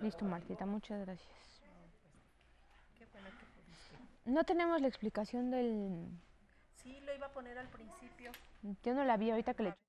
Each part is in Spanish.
Listo, Martita, muchas gracias. No tenemos la explicación del... Sí, lo iba a poner al principio. Yo no la vi ahorita que le...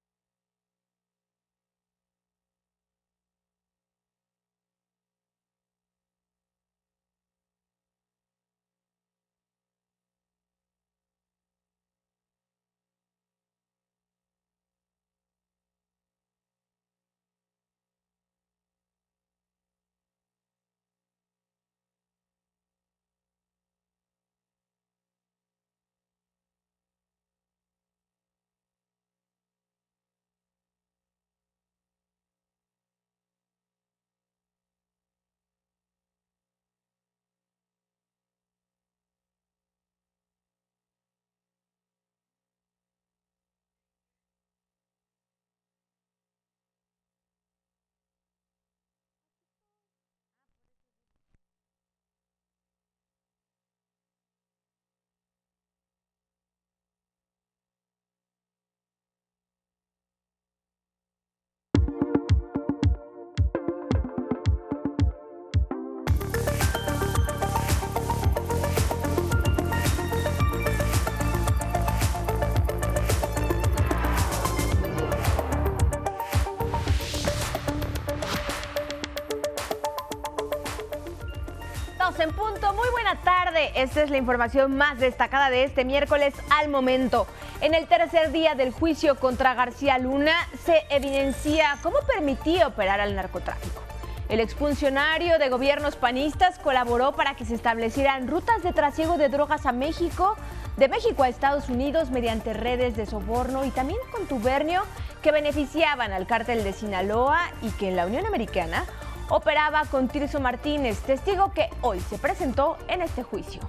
Esta es la información más destacada de este miércoles al momento. En el tercer día del juicio contra García Luna se evidencia cómo permitía operar al narcotráfico. El exfuncionario de gobiernos panistas colaboró para que se establecieran rutas de trasiego de drogas a México, de México a Estados Unidos mediante redes de soborno y también contubernio que beneficiaban al cártel de Sinaloa y que en la Unión Americana operaba con Tirso Martínez, testigo que hoy se presentó en este juicio.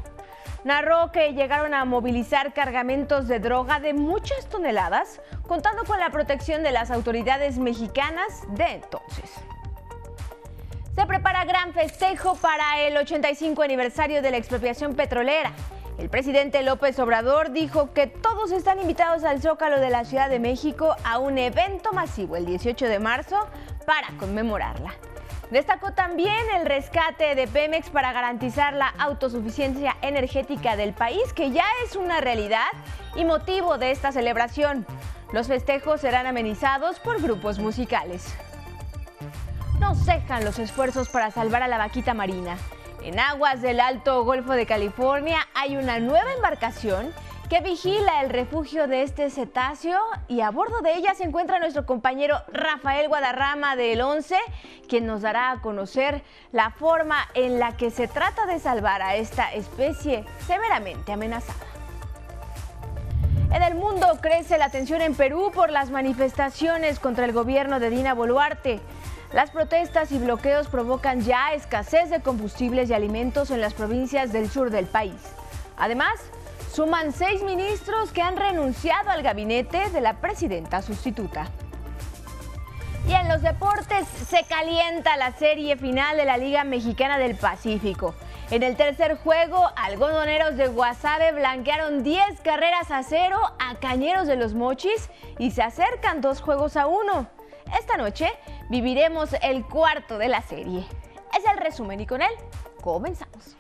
Narró que llegaron a movilizar cargamentos de droga de muchas toneladas, contando con la protección de las autoridades mexicanas de entonces. Se prepara gran festejo para el 85 aniversario de la expropiación petrolera. El presidente López Obrador dijo que todos están invitados al Zócalo de la Ciudad de México a un evento masivo el 18 de marzo para conmemorarla. Destacó también el rescate de Pemex para garantizar la autosuficiencia energética del país, que ya es una realidad y motivo de esta celebración. Los festejos serán amenizados por grupos musicales. No cejan los esfuerzos para salvar a la vaquita marina. En aguas del Alto Golfo de California hay una nueva embarcación que vigila el refugio de este cetáceo y a bordo de ella se encuentra nuestro compañero Rafael Guadarrama del 11, quien nos dará a conocer la forma en la que se trata de salvar a esta especie severamente amenazada. En el mundo crece la tensión en Perú por las manifestaciones contra el gobierno de Dina Boluarte. Las protestas y bloqueos provocan ya escasez de combustibles y alimentos en las provincias del sur del país. Además, Suman seis ministros que han renunciado al gabinete de la presidenta sustituta. Y en los deportes se calienta la serie final de la Liga Mexicana del Pacífico. En el tercer juego, algodoneros de Guasave blanquearon 10 carreras a cero a Cañeros de los Mochis y se acercan dos juegos a uno. Esta noche viviremos el cuarto de la serie. Es el resumen y con él comenzamos.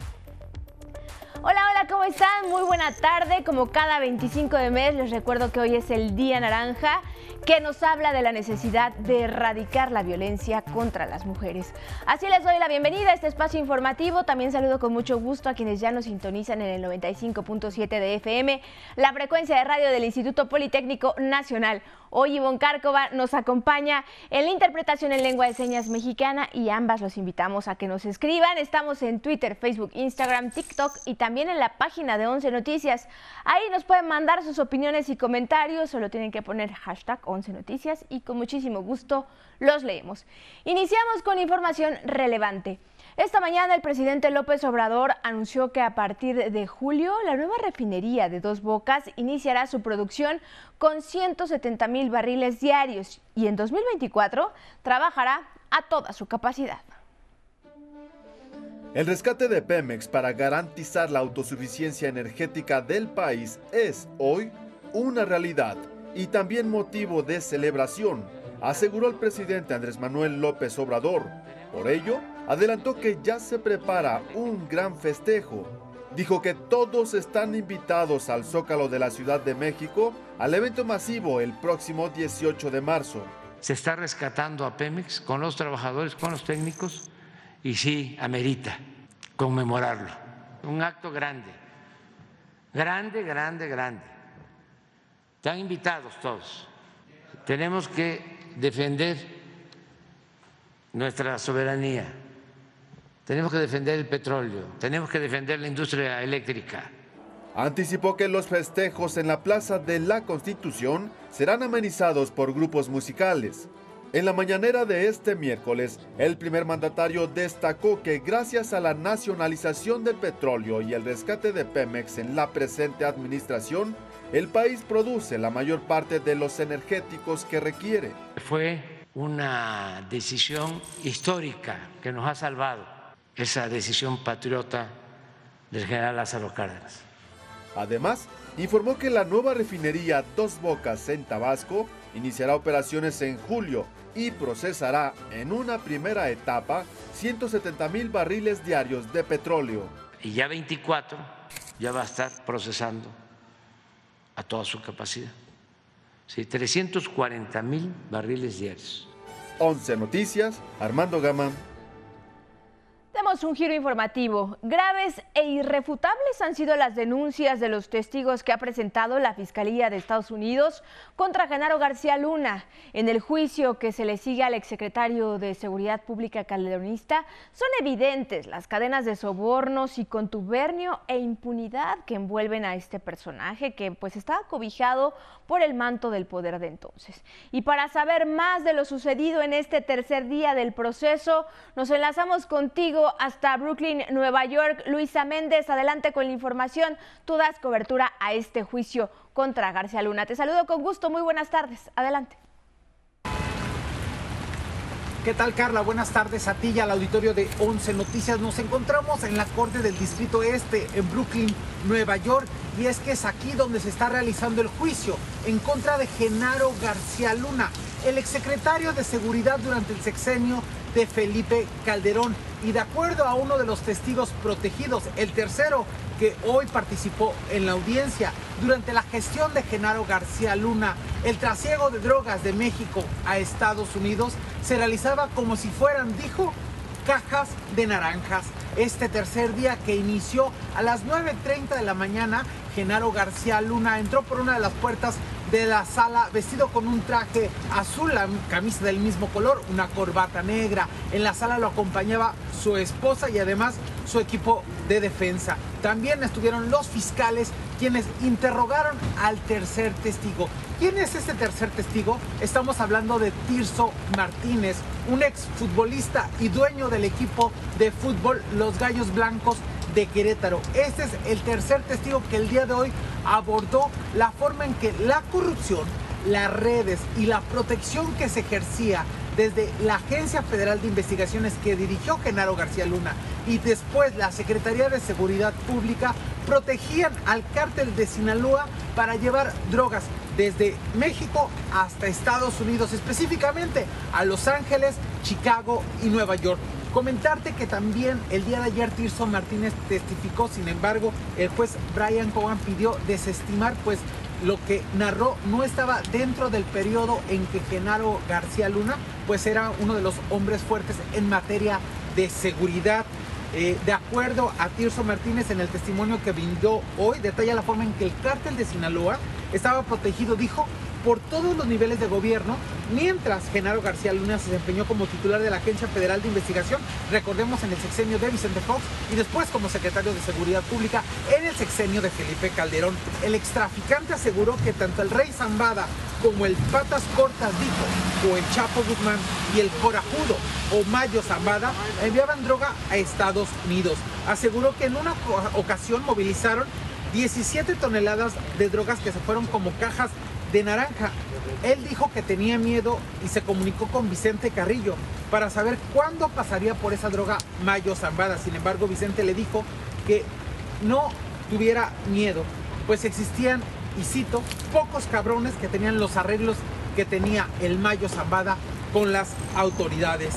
Hola, hola, ¿cómo están? Muy buena tarde. Como cada 25 de mes, les recuerdo que hoy es el Día Naranja, que nos habla de la necesidad de erradicar la violencia contra las mujeres. Así les doy la bienvenida a este espacio informativo. También saludo con mucho gusto a quienes ya nos sintonizan en el 95.7 de FM, la frecuencia de radio del Instituto Politécnico Nacional. Hoy Ivonne Cárcova nos acompaña en la interpretación en lengua de señas mexicana y ambas los invitamos a que nos escriban. Estamos en Twitter, Facebook, Instagram, TikTok y también en la página de 11 Noticias. Ahí nos pueden mandar sus opiniones y comentarios, solo tienen que poner hashtag 11 Noticias y con muchísimo gusto los leemos. Iniciamos con información relevante. Esta mañana el presidente López Obrador anunció que a partir de julio la nueva refinería de Dos Bocas iniciará su producción con 170 mil barriles diarios y en 2024 trabajará a toda su capacidad. El rescate de Pemex para garantizar la autosuficiencia energética del país es hoy una realidad y también motivo de celebración, aseguró el presidente Andrés Manuel López Obrador. Por ello, adelantó que ya se prepara un gran festejo. Dijo que todos están invitados al Zócalo de la Ciudad de México al evento masivo el próximo 18 de marzo. Se está rescatando a Pemex con los trabajadores, con los técnicos y sí, amerita conmemorarlo. Un acto grande, grande, grande, grande. Están invitados todos. Tenemos que defender nuestra soberanía, tenemos que defender el petróleo, tenemos que defender la industria eléctrica. Anticipó que los festejos en la Plaza de la Constitución serán amenizados por grupos musicales. En la mañanera de este miércoles, el primer mandatario destacó que gracias a la nacionalización del petróleo y el rescate de Pemex en la presente administración, el país produce la mayor parte de los energéticos que requiere. Fue una decisión histórica que nos ha salvado, esa decisión patriota del general Lázaro Cárdenas. Además, informó que la nueva refinería Dos Bocas en Tabasco iniciará operaciones en julio y procesará en una primera etapa 170 mil barriles diarios de petróleo. Y ya 24 ya va a estar procesando a toda su capacidad. Sí, 340 mil barriles diarios. 11 Noticias, Armando Gama, Un giro informativo. Graves e irrefutables han sido las denuncias de los testigos que ha presentado la Fiscalía de Estados Unidos contra Genaro García Luna. En el juicio que se le sigue al exsecretario de Seguridad Pública calderonista, son evidentes las cadenas de sobornos y contubernio e impunidad que envuelven a este personaje que pues estaba cobijado por el manto del poder de entonces. Y para saber más de lo sucedido en este tercer día del proceso, nos enlazamos contigo hasta Brooklyn, Nueva York. Luisa Méndez, adelante con la información. Tú das cobertura a este juicio contra García Luna. Te saludo con gusto. Muy buenas tardes. Adelante. ¿Qué tal, Carla? Buenas tardes a ti y al auditorio de 11 Noticias. Nos encontramos en la Corte del Distrito Este, en Brooklyn, Nueva York, y es que es aquí donde se está realizando el juicio en contra de Genaro García Luna, el exsecretario de Seguridad durante el sexenio de Felipe Calderón. Y de acuerdo a uno de los testigos protegidos, el tercero que hoy participó en la audiencia, durante la gestión de Genaro García Luna, el trasiego de drogas de México a Estados Unidos se realizaba como si fueran, dijo, cajas de naranjas. Este tercer día que inició a las 9.30 de la mañana, Genaro García Luna entró por una de las puertas de la sala vestido con un traje azul, la camisa del mismo color, una corbata negra. En la sala lo acompañaba su esposa y además su equipo de defensa. También estuvieron los fiscales quienes interrogaron al tercer testigo. ¿Quién es este tercer testigo? Estamos hablando de Tirso Martínez, un exfutbolista y dueño del equipo de fútbol Los Gallos Blancos de Querétaro. Este es el tercer testigo que el día de hoy abordó la forma en que la corrupción, las redes y la protección que se ejercía desde la Agencia Federal de Investigaciones que dirigió Genaro García Luna y después la Secretaría de Seguridad Pública protegían al cártel de Sinaloa para llevar drogas desde México hasta Estados Unidos, específicamente a Los Ángeles, Chicago y Nueva York. Comentarte que también el día de ayer Tirso Martínez testificó, sin embargo, el juez Brian Cohen pidió desestimar, pues lo que narró no estaba dentro del periodo en que Genaro García Luna, pues era uno de los hombres fuertes en materia de seguridad. Eh, de acuerdo a Tirso Martínez en el testimonio que brindó hoy, detalla la forma en que el cártel de Sinaloa estaba protegido, dijo, por todos los niveles de gobierno, mientras Genaro García Luna se desempeñó como titular de la Agencia Federal de Investigación, recordemos en el sexenio de Vicente Fox, y después como secretario de Seguridad Pública en el sexenio de Felipe Calderón. El extraficante aseguró que tanto el rey Zambada como el Patas Cortas dijo, o el Chapo Guzmán y el Corajudo o Mayo Zambada enviaban droga a Estados Unidos. Aseguró que en una ocasión movilizaron 17 toneladas de drogas que se fueron como cajas de naranja. Él dijo que tenía miedo y se comunicó con Vicente Carrillo para saber cuándo pasaría por esa droga Mayo Zambada. Sin embargo, Vicente le dijo que no tuviera miedo, pues existían, y cito, pocos cabrones que tenían los arreglos que tenía el Mayo Zambada con las autoridades.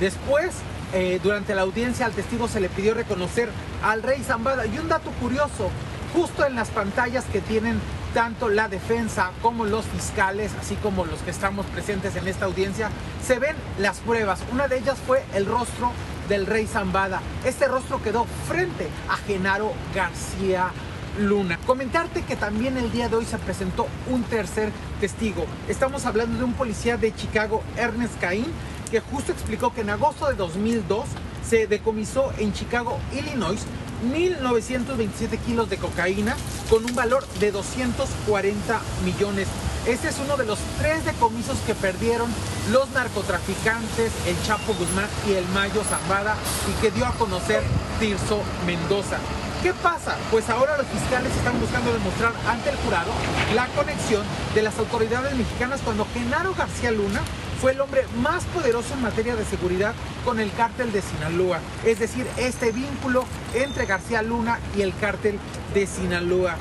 Después eh, durante la audiencia al testigo se le pidió reconocer al rey Zambada. Y un dato curioso, justo en las pantallas que tienen tanto la defensa como los fiscales, así como los que estamos presentes en esta audiencia, se ven las pruebas. Una de ellas fue el rostro del rey Zambada. Este rostro quedó frente a Genaro García Luna. Comentarte que también el día de hoy se presentó un tercer testigo. Estamos hablando de un policía de Chicago, Ernest Caín, que justo explicó que en agosto de 2002 se decomisó en Chicago, Illinois, 1.927 kilos de cocaína con un valor de 240 millones. Este es uno de los tres decomisos que perdieron los narcotraficantes, el Chapo Guzmán y el Mayo Zambada y que dio a conocer Tirso Mendoza. ¿Qué pasa? Pues ahora los fiscales están buscando demostrar ante el jurado la conexión de las autoridades mexicanas cuando Genaro García Luna fue el hombre más poderoso en materia de seguridad con el cártel de Sinaloa. Es decir, este vínculo entre García Luna y el cártel de Sinaloa.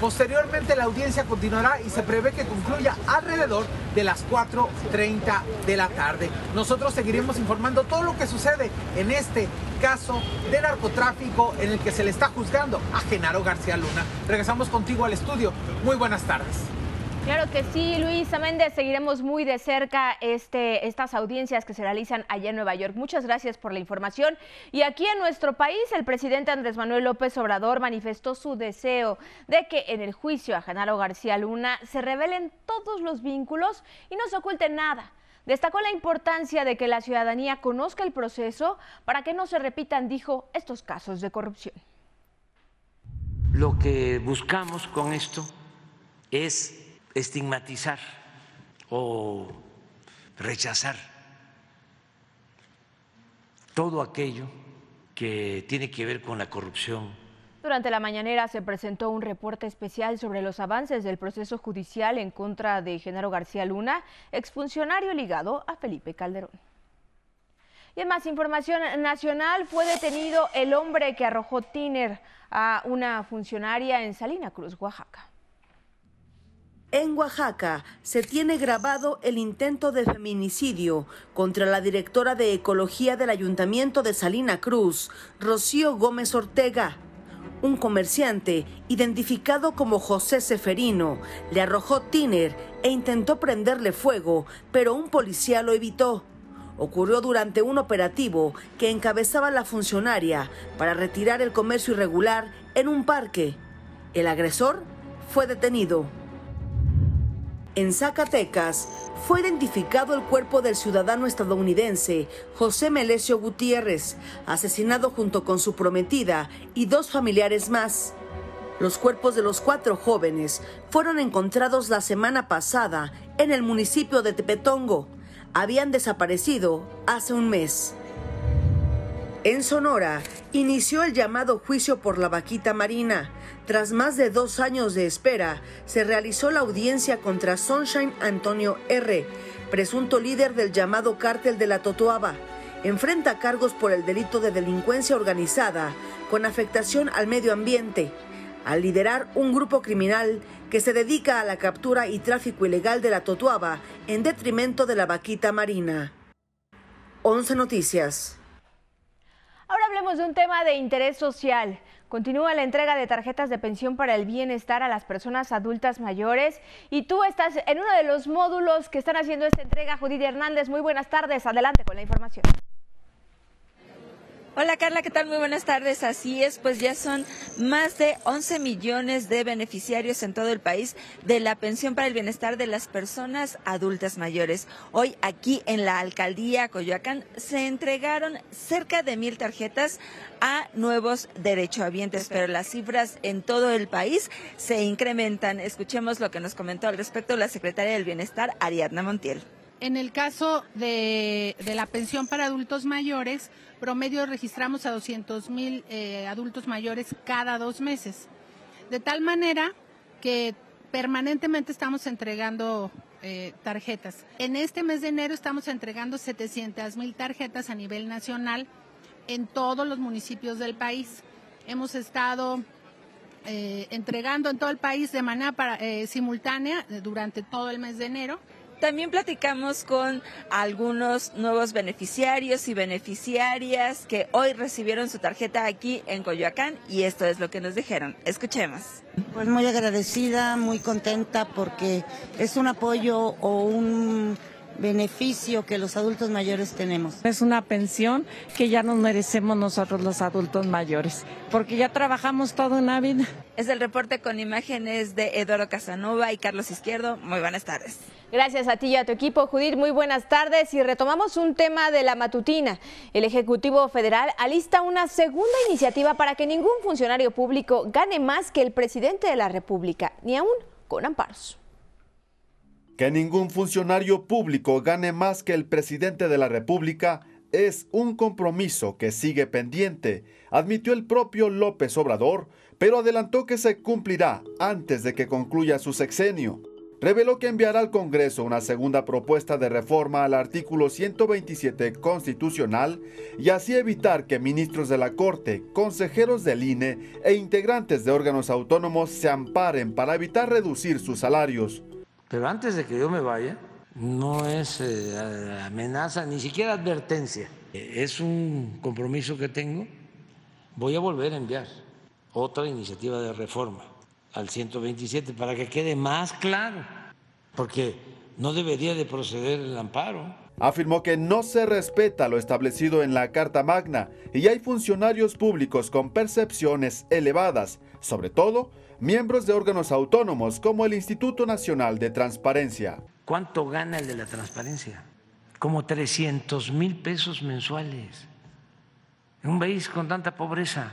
Posteriormente la audiencia continuará y se prevé que concluya alrededor de las 4.30 de la tarde. Nosotros seguiremos informando todo lo que sucede en este caso de narcotráfico en el que se le está juzgando a Genaro García Luna. Regresamos contigo al estudio. Muy buenas tardes. Claro que sí, Luisa Méndez. Seguiremos muy de cerca este, estas audiencias que se realizan allá en Nueva York. Muchas gracias por la información. Y aquí en nuestro país, el presidente Andrés Manuel López Obrador manifestó su deseo de que en el juicio a Genaro García Luna se revelen todos los vínculos y no se oculte nada. Destacó la importancia de que la ciudadanía conozca el proceso para que no se repitan, dijo, estos casos de corrupción. Lo que buscamos con esto es estigmatizar o rechazar todo aquello que tiene que ver con la corrupción. Durante la mañanera se presentó un reporte especial sobre los avances del proceso judicial en contra de Genaro García Luna, exfuncionario ligado a Felipe Calderón. Y en más información nacional, fue detenido el hombre que arrojó tiner a una funcionaria en Salina Cruz, Oaxaca. En Oaxaca se tiene grabado el intento de feminicidio contra la directora de Ecología del Ayuntamiento de Salina Cruz, Rocío Gómez Ortega. Un comerciante, identificado como José Seferino, le arrojó tiner e intentó prenderle fuego, pero un policía lo evitó. Ocurrió durante un operativo que encabezaba la funcionaria para retirar el comercio irregular en un parque. El agresor fue detenido. En Zacatecas fue identificado el cuerpo del ciudadano estadounidense José Melesio Gutiérrez, asesinado junto con su prometida y dos familiares más. Los cuerpos de los cuatro jóvenes fueron encontrados la semana pasada en el municipio de Tepetongo. Habían desaparecido hace un mes. En Sonora inició el llamado juicio por la vaquita marina. Tras más de dos años de espera, se realizó la audiencia contra Sunshine Antonio R., presunto líder del llamado cártel de la Totoaba. Enfrenta cargos por el delito de delincuencia organizada con afectación al medio ambiente, al liderar un grupo criminal que se dedica a la captura y tráfico ilegal de la Totoaba en detrimento de la vaquita marina. 11 Noticias. Ahora hablemos de un tema de interés social. Continúa la entrega de tarjetas de pensión para el bienestar a las personas adultas mayores y tú estás en uno de los módulos que están haciendo esta entrega. Judith Hernández, muy buenas tardes. Adelante con la información. Hola Carla, ¿qué tal? Muy buenas tardes. Así es, pues ya son más de 11 millones de beneficiarios en todo el país de la pensión para el bienestar de las personas adultas mayores. Hoy aquí en la alcaldía Coyoacán se entregaron cerca de mil tarjetas a nuevos derechohabientes, pero las cifras en todo el país se incrementan. Escuchemos lo que nos comentó al respecto la secretaria del Bienestar, Ariadna Montiel. En el caso de, la pensión para adultos mayores, promedio registramos a 200 mil eh, adultos mayores cada dos meses. De tal manera que permanentemente estamos entregando eh, tarjetas. En este mes de enero estamos entregando 700 mil tarjetas a nivel nacional en todos los municipios del país. Hemos estado eh, entregando en todo el país de manera simultánea durante todo el mes de enero También platicamos con algunos nuevos beneficiarios y beneficiarias que hoy recibieron su tarjeta aquí en Coyoacán y esto es lo que nos dijeron. Escuchemos. Pues muy agradecida, muy contenta porque es un apoyo o un beneficio que los adultos mayores tenemos. Es una pensión que ya nos merecemos nosotros los adultos mayores, porque ya trabajamos toda una vida. Es el reporte con imágenes de Eduardo Casanova y Carlos Izquierdo. Muy buenas tardes. Gracias a ti y a tu equipo, Judith. Muy buenas tardes. Y retomamos un tema de la matutina. El Ejecutivo Federal alista una segunda iniciativa para que ningún funcionario público gane más que el presidente de la República, ni aún con amparos. Que ningún funcionario público gane más que el presidente de la República es un compromiso que sigue pendiente, admitió el propio López Obrador, pero adelantó que se cumplirá antes de que concluya su sexenio. Reveló que enviará al Congreso una segunda propuesta de reforma al artículo 127 constitucional y así evitar que ministros de la Corte, consejeros del INE e integrantes de órganos autónomos se amparen para evitar reducir sus salarios. Pero antes de que yo me vaya, no es eh, amenaza, ni siquiera advertencia. Es un compromiso que tengo. Voy a volver a enviar otra iniciativa de reforma al 127 para que quede más claro, porque no debería de proceder el amparo. Afirmó que no se respeta lo establecido en la Carta Magna y hay funcionarios públicos con percepciones elevadas, sobre todo miembros de órganos autónomos como el Instituto Nacional de Transparencia. ¿Cuánto gana el de la transparencia? Como 300 mil pesos mensuales. En un país con tanta pobreza.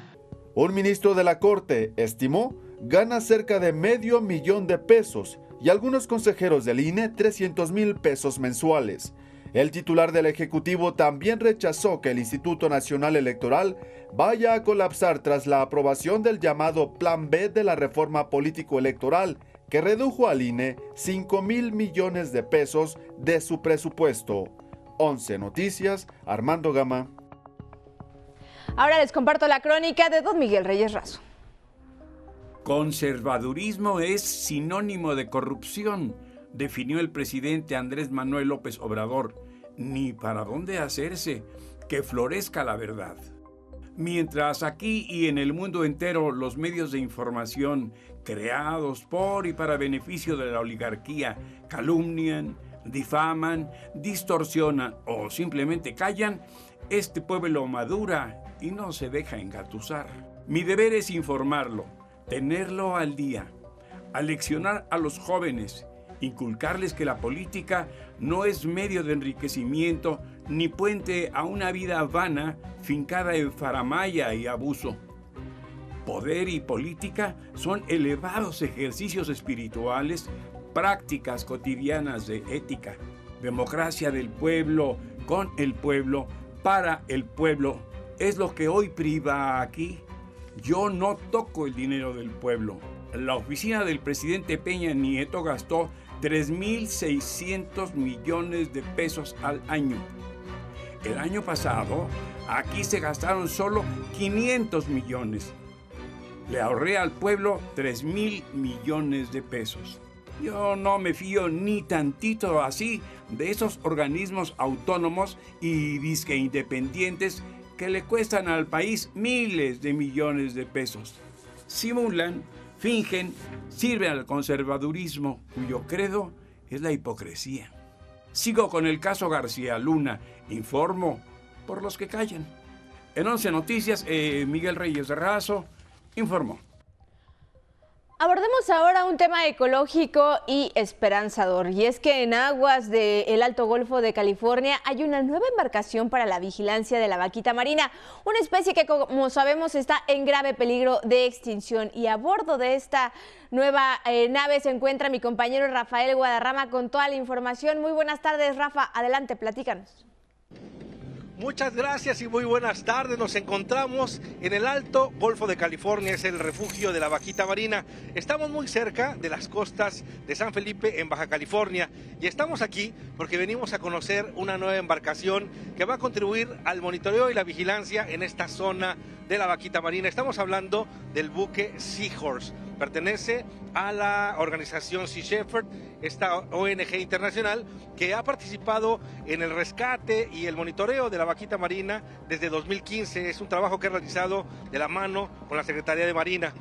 Un ministro de la Corte estimó gana cerca de medio millón de pesos y algunos consejeros del INE 300 mil pesos mensuales. El titular del Ejecutivo también rechazó que el Instituto Nacional Electoral vaya a colapsar tras la aprobación del llamado Plan B de la reforma político-electoral, que redujo al INE 5 mil millones de pesos de su presupuesto. 11 Noticias, Armando Gama. Ahora les comparto la crónica de Don Miguel Reyes Razo. Conservadurismo es sinónimo de corrupción definió el presidente Andrés Manuel López Obrador, ni para dónde hacerse, que florezca la verdad. Mientras aquí y en el mundo entero los medios de información creados por y para beneficio de la oligarquía calumnian, difaman, distorsionan o simplemente callan, este pueblo madura y no se deja engatusar. Mi deber es informarlo, tenerlo al día, aleccionar a los jóvenes inculcarles que la política no es medio de enriquecimiento ni puente a una vida vana fincada en faramaya y abuso. Poder y política son elevados ejercicios espirituales, prácticas cotidianas de ética, democracia del pueblo, con el pueblo, para el pueblo. Es lo que hoy priva aquí. Yo no toco el dinero del pueblo. La oficina del presidente Peña Nieto gastó 3.600 millones de pesos al año. El año pasado, aquí se gastaron solo 500 millones. Le ahorré al pueblo 3.000 millones de pesos. Yo no me fío ni tantito así de esos organismos autónomos y disque independientes que le cuestan al país miles de millones de pesos. Simulan fingen, sirven al conservadurismo, cuyo credo es la hipocresía. Sigo con el caso García Luna, informo por los que callan. En 11 Noticias, eh, Miguel Reyes Razo informó. Abordemos ahora un tema ecológico y esperanzador, y es que en aguas del Alto Golfo de California hay una nueva embarcación para la vigilancia de la vaquita marina, una especie que como sabemos está en grave peligro de extinción. Y a bordo de esta nueva eh, nave se encuentra mi compañero Rafael Guadarrama con toda la información. Muy buenas tardes, Rafa. Adelante, platícanos. Muchas gracias y muy buenas tardes. Nos encontramos en el Alto Golfo de California, es el refugio de la vaquita marina. Estamos muy cerca de las costas de San Felipe en Baja California y estamos aquí porque venimos a conocer una nueva embarcación que va a contribuir al monitoreo y la vigilancia en esta zona de la vaquita marina. Estamos hablando del buque Seahorse Pertenece a la organización Sea Shepherd, esta ONG internacional que ha participado en el rescate y el monitoreo de la vaquita marina desde 2015. Es un trabajo que ha realizado de la mano con la Secretaría de Marina.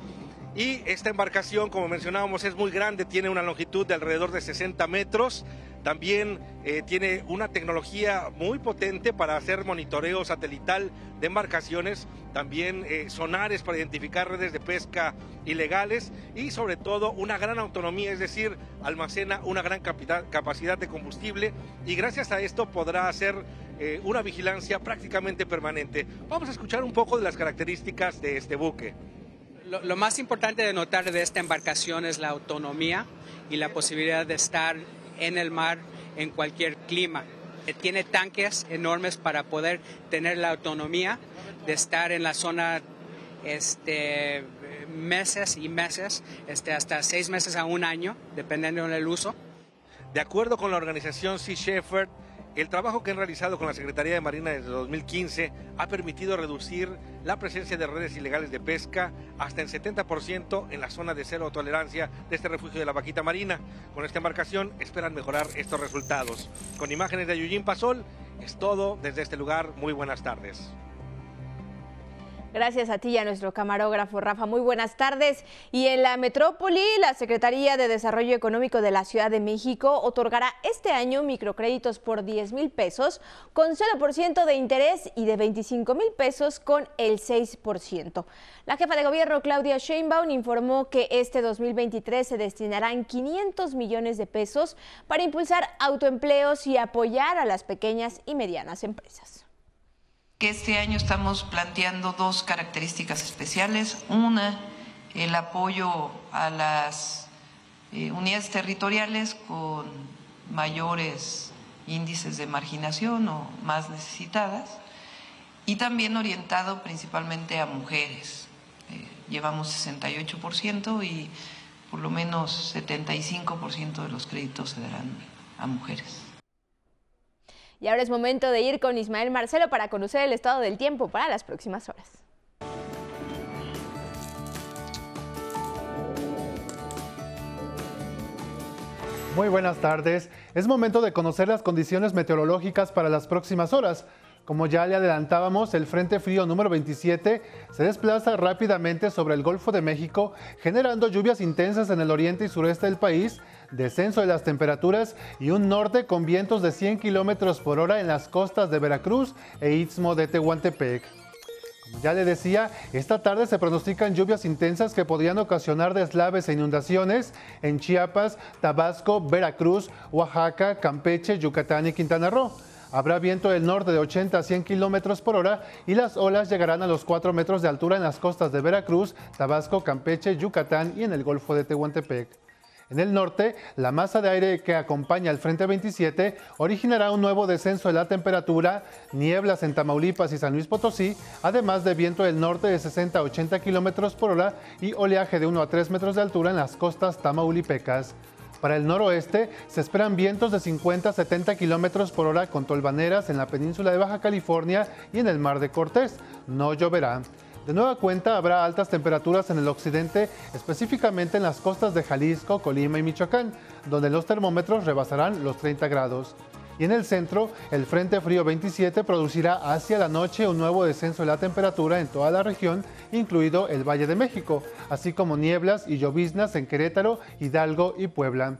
Y esta embarcación, como mencionábamos, es muy grande, tiene una longitud de alrededor de 60 metros. También eh, tiene una tecnología muy potente para hacer monitoreo satelital de embarcaciones, también eh, sonares para identificar redes de pesca ilegales y sobre todo una gran autonomía, es decir, almacena una gran capacidad de combustible y gracias a esto podrá hacer eh, una vigilancia prácticamente permanente. Vamos a escuchar un poco de las características de este buque. Lo, más importante de notar de esta embarcación es la autonomía y la posibilidad de estar en el mar en cualquier clima. Tiene tanques enormes para poder tener la autonomía de estar en la zona este, meses y meses, este, hasta seis meses a un año, dependiendo del uso. De acuerdo con la organización Sea Shepherd, el trabajo que han realizado con la Secretaría de Marina desde 2015 ha permitido reducir la presencia de redes ilegales de pesca hasta en 70% en la zona de cero tolerancia de este refugio de la vaquita marina. Con esta embarcación esperan mejorar estos resultados. Con imágenes de Yujin Pasol, es todo desde este lugar. Muy buenas tardes. Gracias a ti y a nuestro camarógrafo Rafa. Muy buenas tardes. Y en la metrópoli, la Secretaría de Desarrollo Económico de la Ciudad de México otorgará este año microcréditos por 10 mil pesos con 0% de interés y de 25 mil pesos con el 6%. La jefa de gobierno Claudia Sheinbaum informó que este 2023 se destinarán 500 millones de pesos para impulsar autoempleos y apoyar a las pequeñas y medianas empresas que este año estamos planteando dos características especiales. Una, el apoyo a las eh, unidades territoriales con mayores índices de marginación o más necesitadas y también orientado principalmente a mujeres. Eh, llevamos 68% y por lo menos 75% de los créditos se darán a mujeres. Y ahora es momento de ir con Ismael Marcelo para conocer el estado del tiempo para las próximas horas. Muy buenas tardes. Es momento de conocer las condiciones meteorológicas para las próximas horas. Como ya le adelantábamos, el Frente Frío número 27 se desplaza rápidamente sobre el Golfo de México, generando lluvias intensas en el oriente y sureste del país, descenso de las temperaturas y un norte con vientos de 100 kilómetros por hora en las costas de Veracruz e Istmo de Tehuantepec. Como ya le decía, esta tarde se pronostican lluvias intensas que podrían ocasionar deslaves e inundaciones en Chiapas, Tabasco, Veracruz, Oaxaca, Campeche, Yucatán y Quintana Roo. Habrá viento del norte de 80 a 100 kilómetros por hora y las olas llegarán a los 4 metros de altura en las costas de Veracruz, Tabasco, Campeche, Yucatán y en el Golfo de Tehuantepec. En el norte, la masa de aire que acompaña al Frente 27 originará un nuevo descenso de la temperatura, nieblas en Tamaulipas y San Luis Potosí, además de viento del norte de 60 a 80 kilómetros por hora y oleaje de 1 a 3 metros de altura en las costas tamaulipecas. Para el noroeste se esperan vientos de 50 a 70 kilómetros por hora con tolvaneras en la península de Baja California y en el mar de Cortés. No lloverá. De nueva cuenta habrá altas temperaturas en el occidente, específicamente en las costas de Jalisco, Colima y Michoacán, donde los termómetros rebasarán los 30 grados. Y en el centro, el Frente Frío 27 producirá hacia la noche un nuevo descenso de la temperatura en toda la región, incluido el Valle de México, así como nieblas y lloviznas en Querétaro, Hidalgo y Puebla.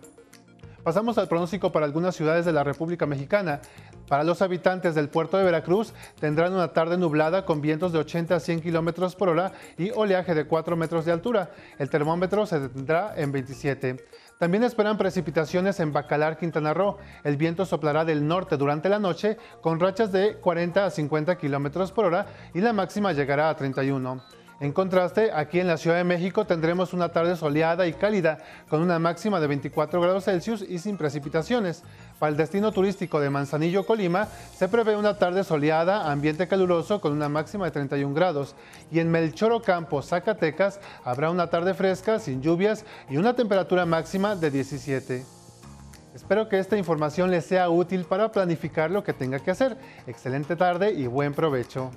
Pasamos al pronóstico para algunas ciudades de la República Mexicana. Para los habitantes del puerto de Veracruz tendrán una tarde nublada con vientos de 80 a 100 kilómetros por hora y oleaje de 4 metros de altura. El termómetro se tendrá en 27. También esperan precipitaciones en Bacalar, Quintana Roo. El viento soplará del norte durante la noche con rachas de 40 a 50 kilómetros por hora y la máxima llegará a 31. En contraste, aquí en la Ciudad de México tendremos una tarde soleada y cálida, con una máxima de 24 grados Celsius y sin precipitaciones. Para el destino turístico de Manzanillo, Colima, se prevé una tarde soleada, ambiente caluroso con una máxima de 31 grados. Y en Melchoro Campo, Zacatecas, habrá una tarde fresca, sin lluvias y una temperatura máxima de 17. Espero que esta información les sea útil para planificar lo que tenga que hacer. Excelente tarde y buen provecho.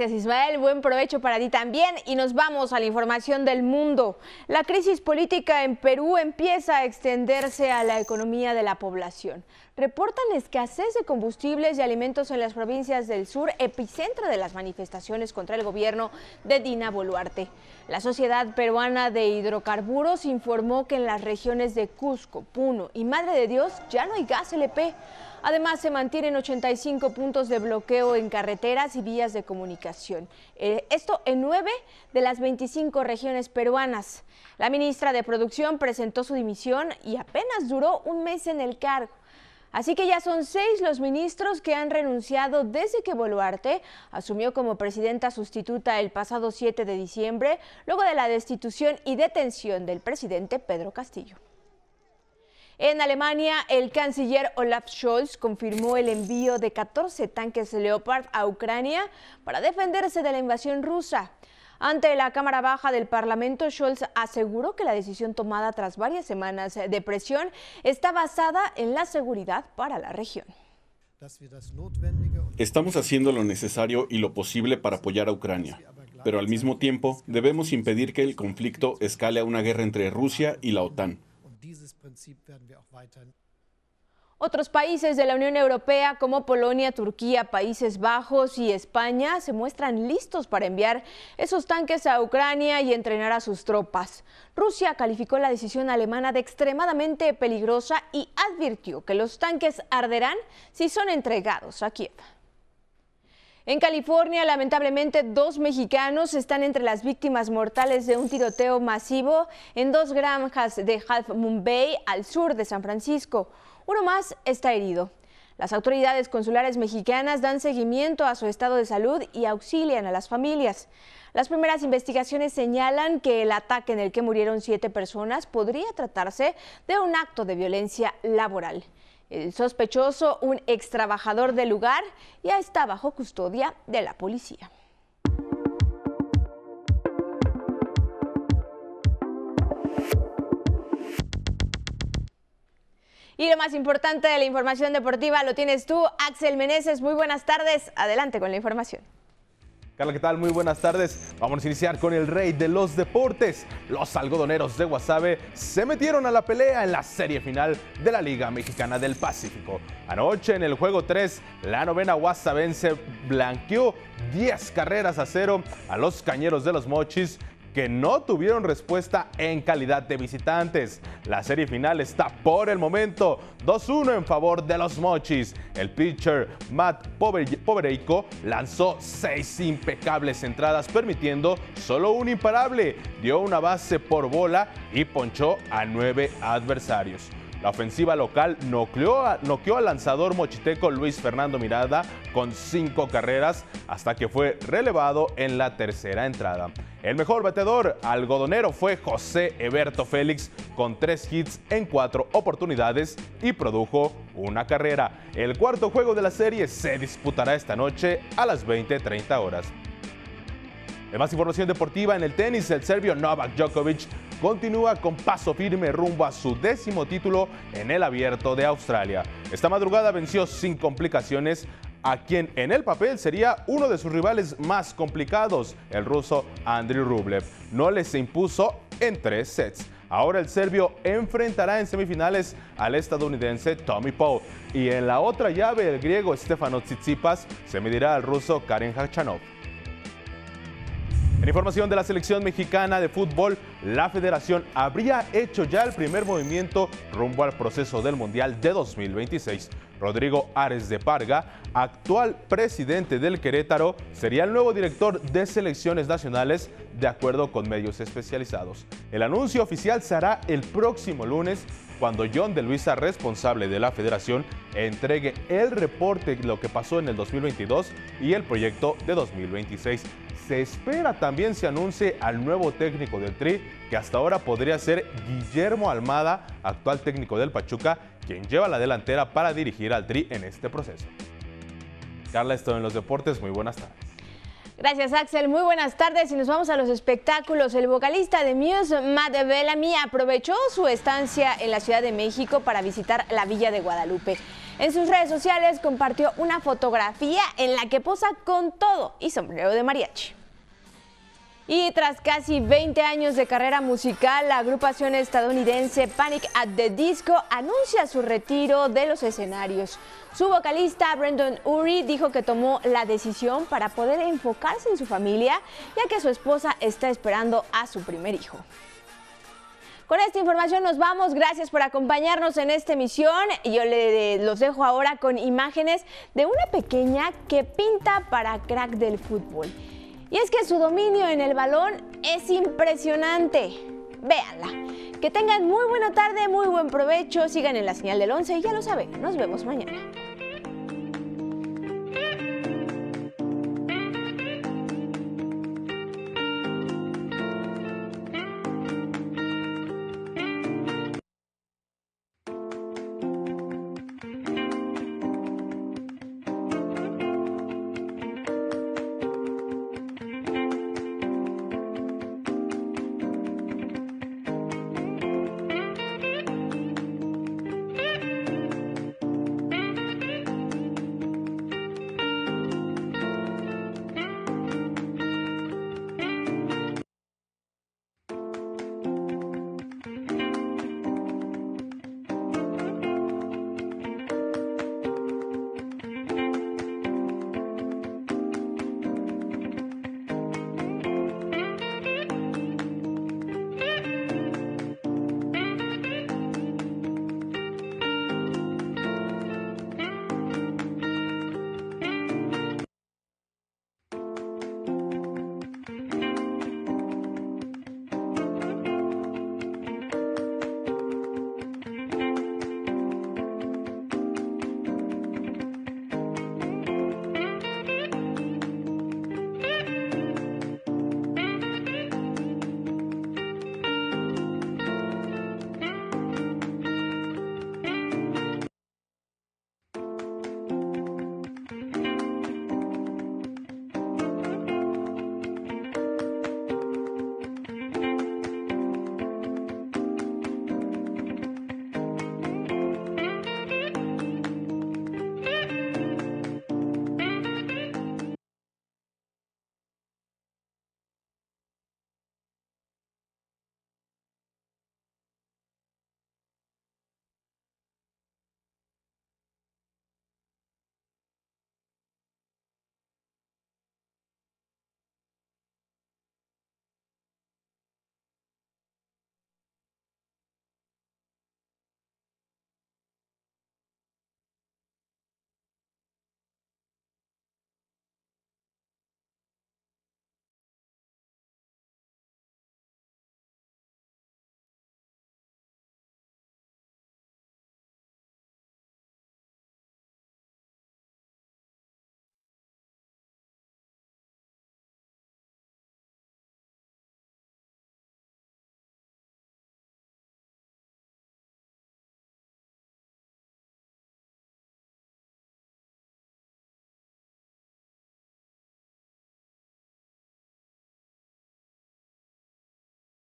Gracias Ismael, buen provecho para ti también y nos vamos a la información del mundo. La crisis política en Perú empieza a extenderse a la economía de la población. Reportan escasez de combustibles y alimentos en las provincias del sur, epicentro de las manifestaciones contra el gobierno de Dina Boluarte. La Sociedad Peruana de Hidrocarburos informó que en las regiones de Cusco, Puno y Madre de Dios ya no hay gas LP. Además, se mantienen 85 puntos de bloqueo en carreteras y vías de comunicación. Eh, esto en nueve de las 25 regiones peruanas. La ministra de Producción presentó su dimisión y apenas duró un mes en el cargo. Así que ya son seis los ministros que han renunciado desde que Boluarte asumió como presidenta sustituta el pasado 7 de diciembre, luego de la destitución y detención del presidente Pedro Castillo. En Alemania, el canciller Olaf Scholz confirmó el envío de 14 tanques Leopard a Ucrania para defenderse de la invasión rusa. Ante la Cámara Baja del Parlamento, Scholz aseguró que la decisión tomada tras varias semanas de presión está basada en la seguridad para la región. Estamos haciendo lo necesario y lo posible para apoyar a Ucrania, pero al mismo tiempo debemos impedir que el conflicto escale a una guerra entre Rusia y la OTAN. Otros países de la Unión Europea como Polonia, Turquía, Países Bajos y España se muestran listos para enviar esos tanques a Ucrania y entrenar a sus tropas. Rusia calificó la decisión alemana de extremadamente peligrosa y advirtió que los tanques arderán si son entregados a Kiev. En California, lamentablemente, dos mexicanos están entre las víctimas mortales de un tiroteo masivo en dos granjas de Half Moon Bay, al sur de San Francisco. Uno más está herido. Las autoridades consulares mexicanas dan seguimiento a su estado de salud y auxilian a las familias. Las primeras investigaciones señalan que el ataque en el que murieron siete personas podría tratarse de un acto de violencia laboral. El sospechoso, un ex trabajador del lugar, ya está bajo custodia de la policía. Y lo más importante de la información deportiva lo tienes tú, Axel Meneses. Muy buenas tardes. Adelante con la información. Carla, ¿qué tal? Muy buenas tardes. Vamos a iniciar con el rey de los deportes. Los algodoneros de Guasave se metieron a la pelea en la serie final de la Liga Mexicana del Pacífico. Anoche en el juego 3, la novena guasavense blanqueó 10 carreras a cero a los cañeros de los Mochis que no tuvieron respuesta en calidad de visitantes. La serie final está por el momento 2-1 en favor de los Mochis. El pitcher Matt Povereico lanzó seis impecables entradas permitiendo solo un imparable, dio una base por bola y ponchó a nueve adversarios. La ofensiva local noqueó, al lanzador mochiteco Luis Fernando Mirada con cinco carreras hasta que fue relevado en la tercera entrada. El mejor bateador algodonero fue José Eberto Félix con tres hits en cuatro oportunidades y produjo una carrera. El cuarto juego de la serie se disputará esta noche a las 20.30 horas. En más información deportiva en el tenis, el serbio Novak Djokovic continúa con paso firme rumbo a su décimo título en el abierto de Australia. Esta madrugada venció sin complicaciones a quien en el papel sería uno de sus rivales más complicados, el ruso Andriy Rublev. No les impuso en tres sets. Ahora el serbio enfrentará en semifinales al estadounidense Tommy Paul. Y en la otra llave, el griego Stefano Tsitsipas se medirá al ruso Karen Hachanov. En información de la selección mexicana de fútbol, la federación habría hecho ya el primer movimiento rumbo al proceso del Mundial de 2026. Rodrigo Ares de Parga, actual presidente del Querétaro, sería el nuevo director de selecciones nacionales de acuerdo con medios especializados. El anuncio oficial se hará el próximo lunes cuando John de Luisa, responsable de la federación, entregue el reporte de lo que pasó en el 2022 y el proyecto de 2026 se espera también se anuncie al nuevo técnico del Tri, que hasta ahora podría ser Guillermo Almada, actual técnico del Pachuca, quien lleva la delantera para dirigir al Tri en este proceso. Carla, esto en los deportes. Muy buenas tardes. Gracias, Axel. Muy buenas tardes y nos vamos a los espectáculos. El vocalista de Muse, Matt Bellamy, aprovechó su estancia en la Ciudad de México para visitar la Villa de Guadalupe. En sus redes sociales compartió una fotografía en la que posa con todo y sombrero de mariachi. Y tras casi 20 años de carrera musical, la agrupación estadounidense Panic at the Disco anuncia su retiro de los escenarios. Su vocalista Brendan Urie dijo que tomó la decisión para poder enfocarse en su familia, ya que su esposa está esperando a su primer hijo. Con esta información nos vamos. Gracias por acompañarnos en esta emisión. Yo le, los dejo ahora con imágenes de una pequeña que pinta para crack del fútbol. Y es que su dominio en el balón es impresionante. Véanla. Que tengan muy buena tarde, muy buen provecho, sigan en la señal del 11 y ya lo saben, nos vemos mañana.